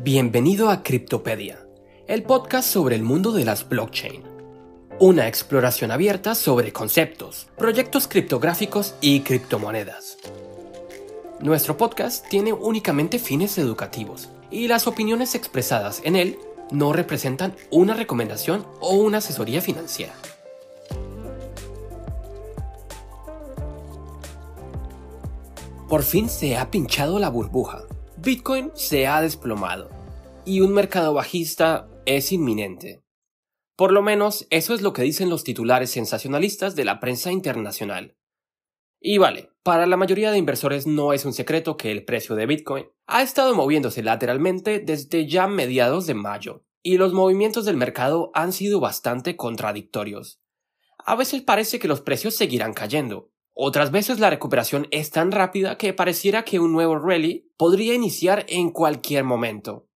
Bienvenido a Cryptopedia, el podcast sobre el mundo de las blockchain. Una exploración abierta sobre conceptos, proyectos criptográficos y criptomonedas. Nuestro podcast tiene únicamente fines educativos y las opiniones expresadas en él no representan una recomendación o una asesoría financiera. Por fin se ha pinchado la burbuja Bitcoin se ha desplomado y un mercado bajista es inminente. Por lo menos eso es lo que dicen los titulares sensacionalistas de la prensa internacional. Y vale, para la mayoría de inversores no es un secreto que el precio de Bitcoin ha estado moviéndose lateralmente desde ya mediados de mayo, y los movimientos del mercado han sido bastante contradictorios. A veces parece que los precios seguirán cayendo, otras veces la recuperación es tan rápida que pareciera que un nuevo rally podría iniciar en cualquier momento.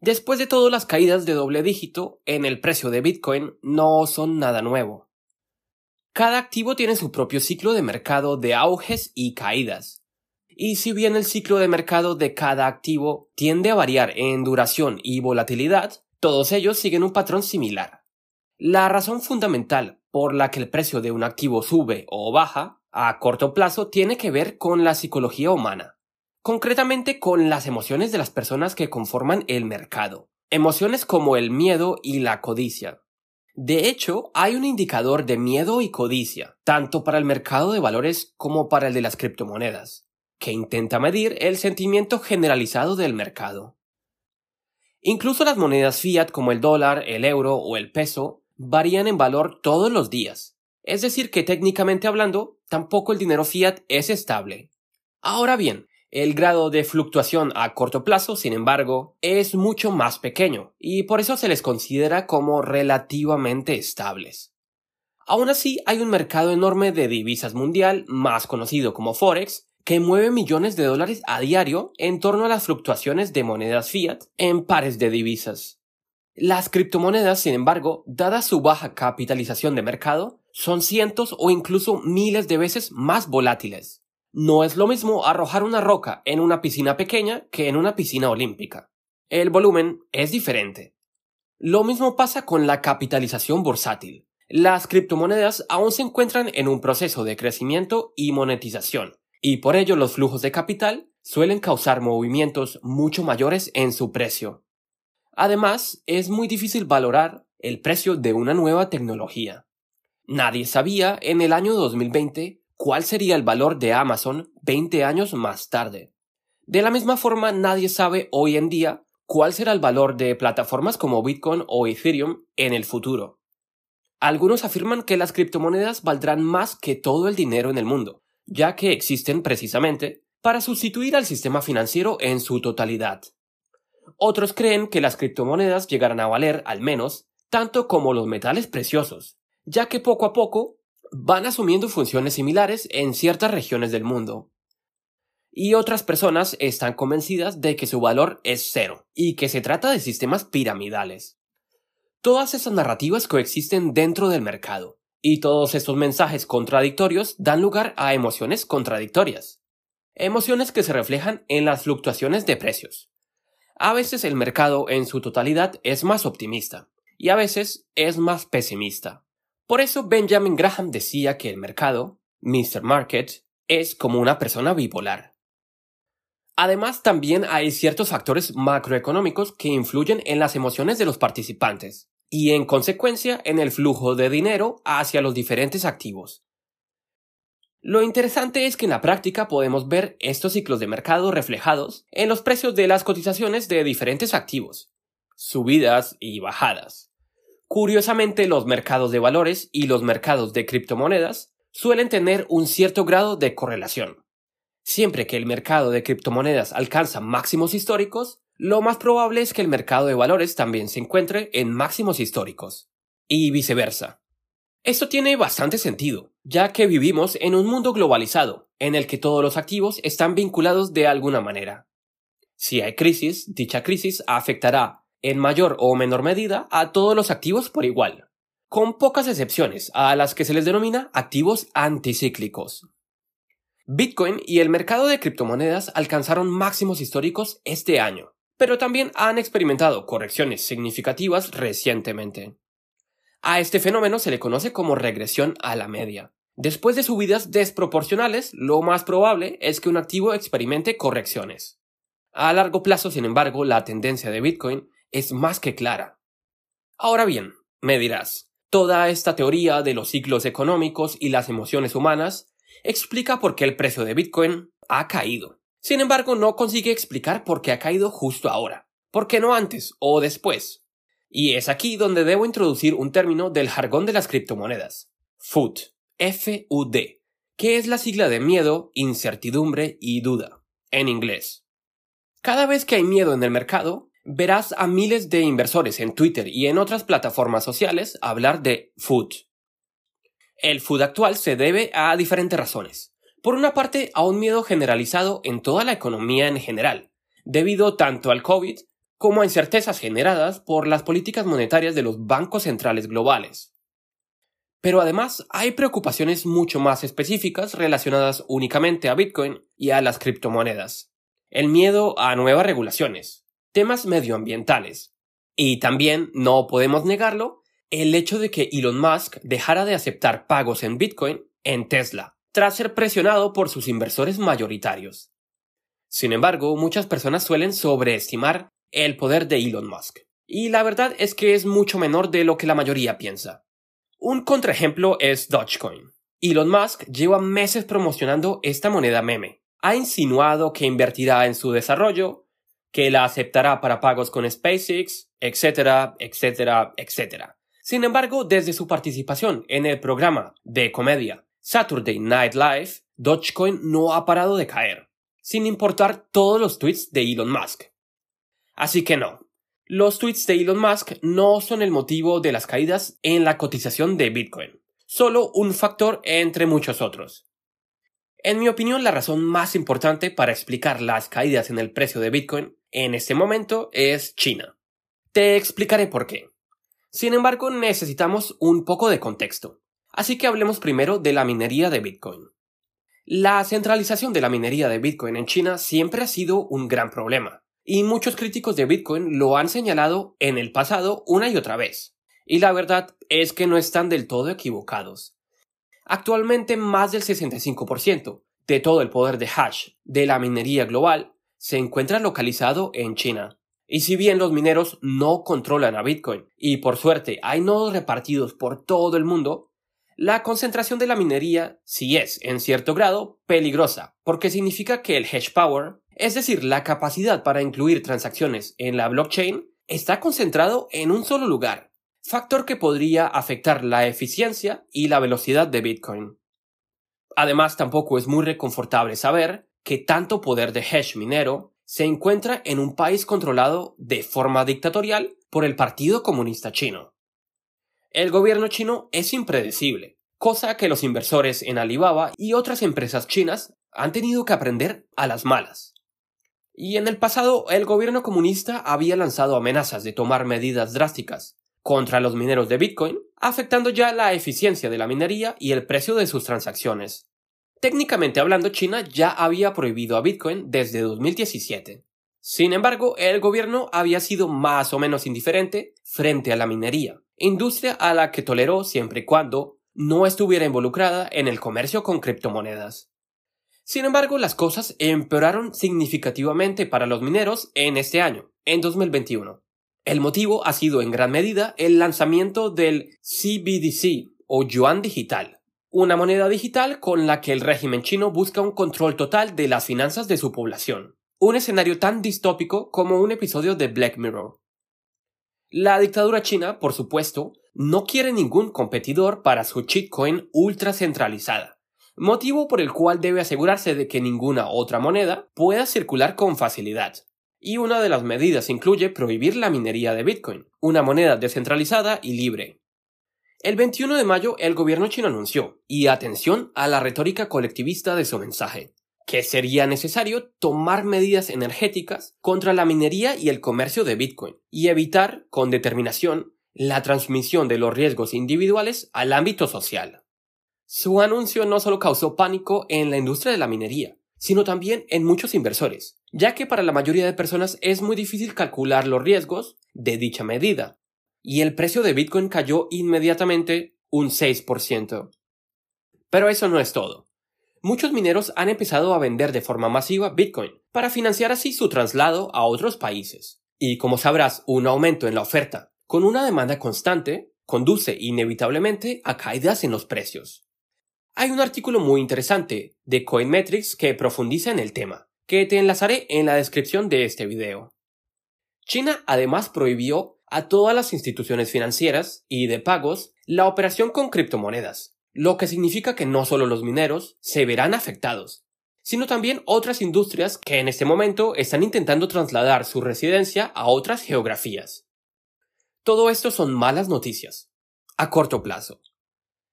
Después de todo, las caídas de doble dígito en el precio de Bitcoin no son nada nuevo. Cada activo tiene su propio ciclo de mercado de auges y caídas. Y si bien el ciclo de mercado de cada activo tiende a variar en duración y volatilidad, todos ellos siguen un patrón similar. La razón fundamental por la que el precio de un activo sube o baja a corto plazo tiene que ver con la psicología humana, concretamente con las emociones de las personas que conforman el mercado, emociones como el miedo y la codicia. De hecho, hay un indicador de miedo y codicia, tanto para el mercado de valores como para el de las criptomonedas, que intenta medir el sentimiento generalizado del mercado. Incluso las monedas fiat como el dólar, el euro o el peso varían en valor todos los días, es decir, que técnicamente hablando, tampoco el dinero fiat es estable. Ahora bien, el grado de fluctuación a corto plazo, sin embargo, es mucho más pequeño, y por eso se les considera como relativamente estables. Aún así, hay un mercado enorme de divisas mundial, más conocido como Forex, que mueve millones de dólares a diario en torno a las fluctuaciones de monedas fiat en pares de divisas. Las criptomonedas, sin embargo, dada su baja capitalización de mercado, son cientos o incluso miles de veces más volátiles. No es lo mismo arrojar una roca en una piscina pequeña que en una piscina olímpica. El volumen es diferente. Lo mismo pasa con la capitalización bursátil. Las criptomonedas aún se encuentran en un proceso de crecimiento y monetización, y por ello los flujos de capital suelen causar movimientos mucho mayores en su precio. Además, es muy difícil valorar el precio de una nueva tecnología. Nadie sabía en el año 2020 cuál sería el valor de Amazon 20 años más tarde. De la misma forma, nadie sabe hoy en día cuál será el valor de plataformas como Bitcoin o Ethereum en el futuro. Algunos afirman que las criptomonedas valdrán más que todo el dinero en el mundo, ya que existen precisamente para sustituir al sistema financiero en su totalidad. Otros creen que las criptomonedas llegarán a valer al menos tanto como los metales preciosos, ya que poco a poco van asumiendo funciones similares en ciertas regiones del mundo. Y otras personas están convencidas de que su valor es cero y que se trata de sistemas piramidales. Todas esas narrativas coexisten dentro del mercado, y todos estos mensajes contradictorios dan lugar a emociones contradictorias. Emociones que se reflejan en las fluctuaciones de precios. A veces el mercado en su totalidad es más optimista, y a veces es más pesimista. Por eso Benjamin Graham decía que el mercado, Mr. Market, es como una persona bipolar. Además, también hay ciertos factores macroeconómicos que influyen en las emociones de los participantes y en consecuencia en el flujo de dinero hacia los diferentes activos. Lo interesante es que en la práctica podemos ver estos ciclos de mercado reflejados en los precios de las cotizaciones de diferentes activos, subidas y bajadas. Curiosamente, los mercados de valores y los mercados de criptomonedas suelen tener un cierto grado de correlación. Siempre que el mercado de criptomonedas alcanza máximos históricos, lo más probable es que el mercado de valores también se encuentre en máximos históricos. Y viceversa. Esto tiene bastante sentido, ya que vivimos en un mundo globalizado, en el que todos los activos están vinculados de alguna manera. Si hay crisis, dicha crisis afectará en mayor o menor medida a todos los activos por igual, con pocas excepciones a las que se les denomina activos anticíclicos. Bitcoin y el mercado de criptomonedas alcanzaron máximos históricos este año, pero también han experimentado correcciones significativas recientemente. A este fenómeno se le conoce como regresión a la media. Después de subidas desproporcionales, lo más probable es que un activo experimente correcciones. A largo plazo, sin embargo, la tendencia de Bitcoin es más que clara. Ahora bien, me dirás, toda esta teoría de los ciclos económicos y las emociones humanas explica por qué el precio de Bitcoin ha caído. Sin embargo, no consigue explicar por qué ha caído justo ahora. ¿Por qué no antes o después? Y es aquí donde debo introducir un término del jargón de las criptomonedas. FUD. F-U-D, que es la sigla de miedo, incertidumbre y duda, en inglés. Cada vez que hay miedo en el mercado, verás a miles de inversores en Twitter y en otras plataformas sociales hablar de food. El food actual se debe a diferentes razones. Por una parte, a un miedo generalizado en toda la economía en general, debido tanto al COVID como a incertezas generadas por las políticas monetarias de los bancos centrales globales. Pero además hay preocupaciones mucho más específicas relacionadas únicamente a Bitcoin y a las criptomonedas. El miedo a nuevas regulaciones, temas medioambientales. Y también, no podemos negarlo, el hecho de que Elon Musk dejara de aceptar pagos en Bitcoin en Tesla, tras ser presionado por sus inversores mayoritarios. Sin embargo, muchas personas suelen sobreestimar el poder de Elon Musk. Y la verdad es que es mucho menor de lo que la mayoría piensa. Un contraejemplo es Dogecoin. Elon Musk lleva meses promocionando esta moneda meme. Ha insinuado que invertirá en su desarrollo, que la aceptará para pagos con SpaceX, etcétera, etcétera, etcétera. Sin embargo, desde su participación en el programa de comedia Saturday Night Live, Dogecoin no ha parado de caer, sin importar todos los tweets de Elon Musk. Así que no, los tweets de Elon Musk no son el motivo de las caídas en la cotización de Bitcoin, solo un factor entre muchos otros. En mi opinión, la razón más importante para explicar las caídas en el precio de Bitcoin en este momento es China. Te explicaré por qué. Sin embargo, necesitamos un poco de contexto. Así que hablemos primero de la minería de Bitcoin. La centralización de la minería de Bitcoin en China siempre ha sido un gran problema y muchos críticos de Bitcoin lo han señalado en el pasado una y otra vez. Y la verdad es que no están del todo equivocados. Actualmente más del 65% de todo el poder de hash de la minería global se encuentra localizado en China. Y si bien los mineros no controlan a Bitcoin y por suerte hay nodos repartidos por todo el mundo, la concentración de la minería sí es, en cierto grado, peligrosa, porque significa que el hash power es decir, la capacidad para incluir transacciones en la blockchain está concentrado en un solo lugar, factor que podría afectar la eficiencia y la velocidad de Bitcoin. Además, tampoco es muy reconfortable saber que tanto poder de hash minero se encuentra en un país controlado de forma dictatorial por el Partido Comunista Chino. El gobierno chino es impredecible, cosa que los inversores en Alibaba y otras empresas chinas han tenido que aprender a las malas. Y en el pasado el gobierno comunista había lanzado amenazas de tomar medidas drásticas contra los mineros de Bitcoin, afectando ya la eficiencia de la minería y el precio de sus transacciones. Técnicamente hablando, China ya había prohibido a Bitcoin desde 2017. Sin embargo, el gobierno había sido más o menos indiferente frente a la minería, industria a la que toleró siempre y cuando no estuviera involucrada en el comercio con criptomonedas. Sin embargo, las cosas empeoraron significativamente para los mineros en este año, en 2021. El motivo ha sido en gran medida el lanzamiento del CBDC o yuan digital, una moneda digital con la que el régimen chino busca un control total de las finanzas de su población. Un escenario tan distópico como un episodio de Black Mirror. La dictadura china, por supuesto, no quiere ningún competidor para su shitcoin ultra centralizada motivo por el cual debe asegurarse de que ninguna otra moneda pueda circular con facilidad. Y una de las medidas incluye prohibir la minería de Bitcoin, una moneda descentralizada y libre. El 21 de mayo el gobierno chino anunció, y atención a la retórica colectivista de su mensaje, que sería necesario tomar medidas energéticas contra la minería y el comercio de Bitcoin, y evitar, con determinación, la transmisión de los riesgos individuales al ámbito social. Su anuncio no solo causó pánico en la industria de la minería, sino también en muchos inversores, ya que para la mayoría de personas es muy difícil calcular los riesgos de dicha medida, y el precio de Bitcoin cayó inmediatamente un 6%. Pero eso no es todo. Muchos mineros han empezado a vender de forma masiva Bitcoin para financiar así su traslado a otros países. Y como sabrás, un aumento en la oferta con una demanda constante conduce inevitablemente a caídas en los precios. Hay un artículo muy interesante de Coinmetrics que profundiza en el tema, que te enlazaré en la descripción de este video. China además prohibió a todas las instituciones financieras y de pagos la operación con criptomonedas, lo que significa que no solo los mineros se verán afectados, sino también otras industrias que en este momento están intentando trasladar su residencia a otras geografías. Todo esto son malas noticias, a corto plazo.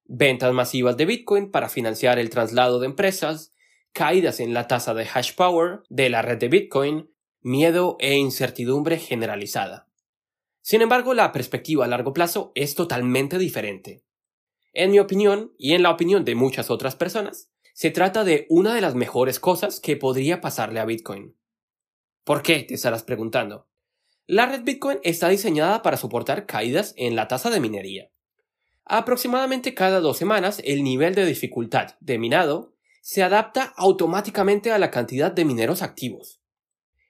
Ventas masivas de Bitcoin para financiar el traslado de empresas, caídas en la tasa de hash power de la red de Bitcoin, miedo e incertidumbre generalizada. Sin embargo, la perspectiva a largo plazo es totalmente diferente. En mi opinión, y en la opinión de muchas otras personas, se trata de una de las mejores cosas que podría pasarle a Bitcoin. ¿Por qué? te estarás preguntando. La red Bitcoin está diseñada para soportar caídas en la tasa de minería. Aproximadamente cada dos semanas el nivel de dificultad de minado se adapta automáticamente a la cantidad de mineros activos.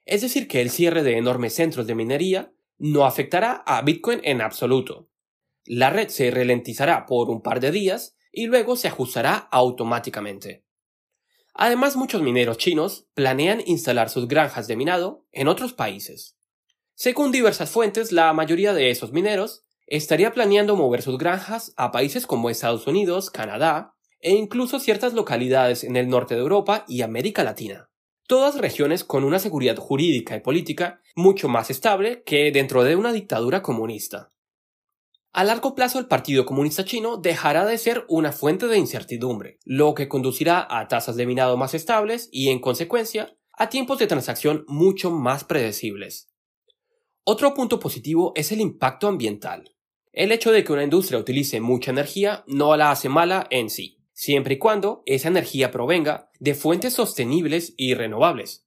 Es decir, que el cierre de enormes centros de minería no afectará a Bitcoin en absoluto. La red se ralentizará por un par de días y luego se ajustará automáticamente. Además, muchos mineros chinos planean instalar sus granjas de minado en otros países. Según diversas fuentes, la mayoría de esos mineros estaría planeando mover sus granjas a países como Estados Unidos, Canadá e incluso ciertas localidades en el norte de Europa y América Latina. Todas regiones con una seguridad jurídica y política mucho más estable que dentro de una dictadura comunista. A largo plazo el Partido Comunista Chino dejará de ser una fuente de incertidumbre, lo que conducirá a tasas de minado más estables y, en consecuencia, a tiempos de transacción mucho más predecibles. Otro punto positivo es el impacto ambiental. El hecho de que una industria utilice mucha energía no la hace mala en sí, siempre y cuando esa energía provenga de fuentes sostenibles y renovables.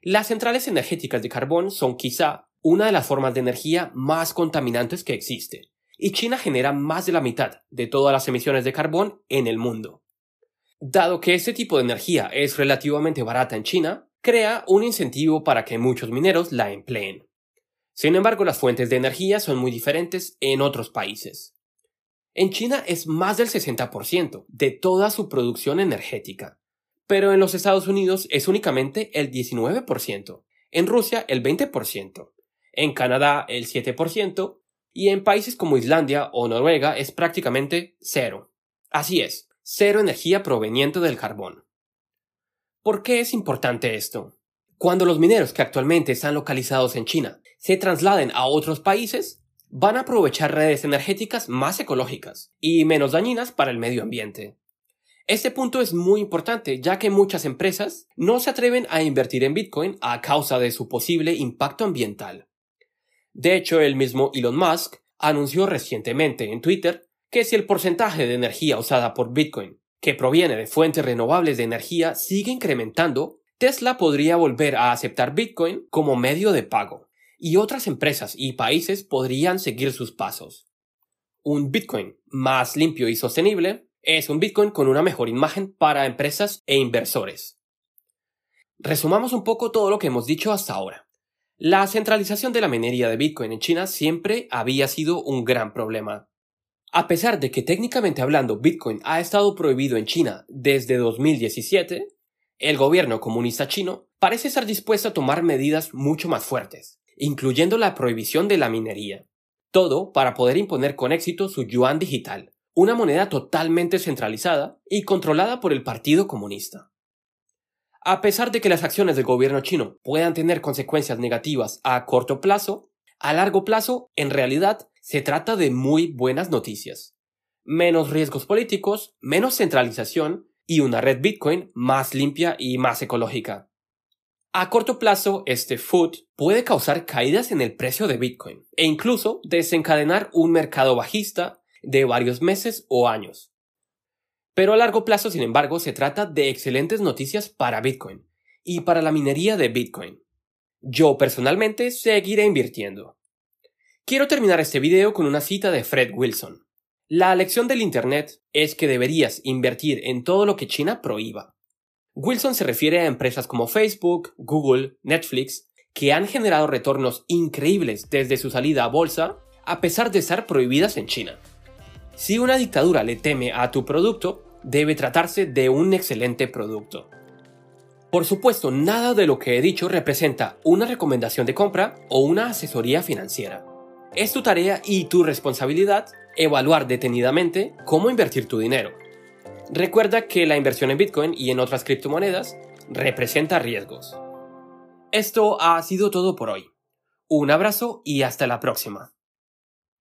Las centrales energéticas de carbón son quizá una de las formas de energía más contaminantes que existe, y China genera más de la mitad de todas las emisiones de carbón en el mundo. Dado que este tipo de energía es relativamente barata en China, crea un incentivo para que muchos mineros la empleen. Sin embargo, las fuentes de energía son muy diferentes en otros países. En China es más del 60% de toda su producción energética, pero en los Estados Unidos es únicamente el 19%, en Rusia el 20%, en Canadá el 7% y en países como Islandia o Noruega es prácticamente cero. Así es, cero energía proveniente del carbón. ¿Por qué es importante esto? Cuando los mineros que actualmente están localizados en China se trasladen a otros países, van a aprovechar redes energéticas más ecológicas y menos dañinas para el medio ambiente. Este punto es muy importante ya que muchas empresas no se atreven a invertir en Bitcoin a causa de su posible impacto ambiental. De hecho, el mismo Elon Musk anunció recientemente en Twitter que si el porcentaje de energía usada por Bitcoin, que proviene de fuentes renovables de energía, sigue incrementando, Tesla podría volver a aceptar Bitcoin como medio de pago, y otras empresas y países podrían seguir sus pasos. Un Bitcoin más limpio y sostenible es un Bitcoin con una mejor imagen para empresas e inversores. Resumamos un poco todo lo que hemos dicho hasta ahora. La centralización de la minería de Bitcoin en China siempre había sido un gran problema. A pesar de que técnicamente hablando Bitcoin ha estado prohibido en China desde 2017, el gobierno comunista chino parece estar dispuesto a tomar medidas mucho más fuertes, incluyendo la prohibición de la minería. Todo para poder imponer con éxito su yuan digital, una moneda totalmente centralizada y controlada por el Partido Comunista. A pesar de que las acciones del gobierno chino puedan tener consecuencias negativas a corto plazo, a largo plazo, en realidad, se trata de muy buenas noticias. Menos riesgos políticos, menos centralización y una red Bitcoin más limpia y más ecológica. A corto plazo, este food puede causar caídas en el precio de Bitcoin e incluso desencadenar un mercado bajista de varios meses o años. Pero a largo plazo, sin embargo, se trata de excelentes noticias para Bitcoin y para la minería de Bitcoin. Yo personalmente seguiré invirtiendo. Quiero terminar este video con una cita de Fred Wilson. La lección del Internet es que deberías invertir en todo lo que China prohíba. Wilson se refiere a empresas como Facebook, Google, Netflix, que han generado retornos increíbles desde su salida a bolsa, a pesar de estar prohibidas en China. Si una dictadura le teme a tu producto, debe tratarse de un excelente producto. Por supuesto, nada de lo que he dicho representa una recomendación de compra o una asesoría financiera. Es tu tarea y tu responsabilidad evaluar detenidamente cómo invertir tu dinero. Recuerda que la inversión en Bitcoin y en otras criptomonedas representa riesgos. Esto ha sido todo por hoy. Un abrazo y hasta la próxima.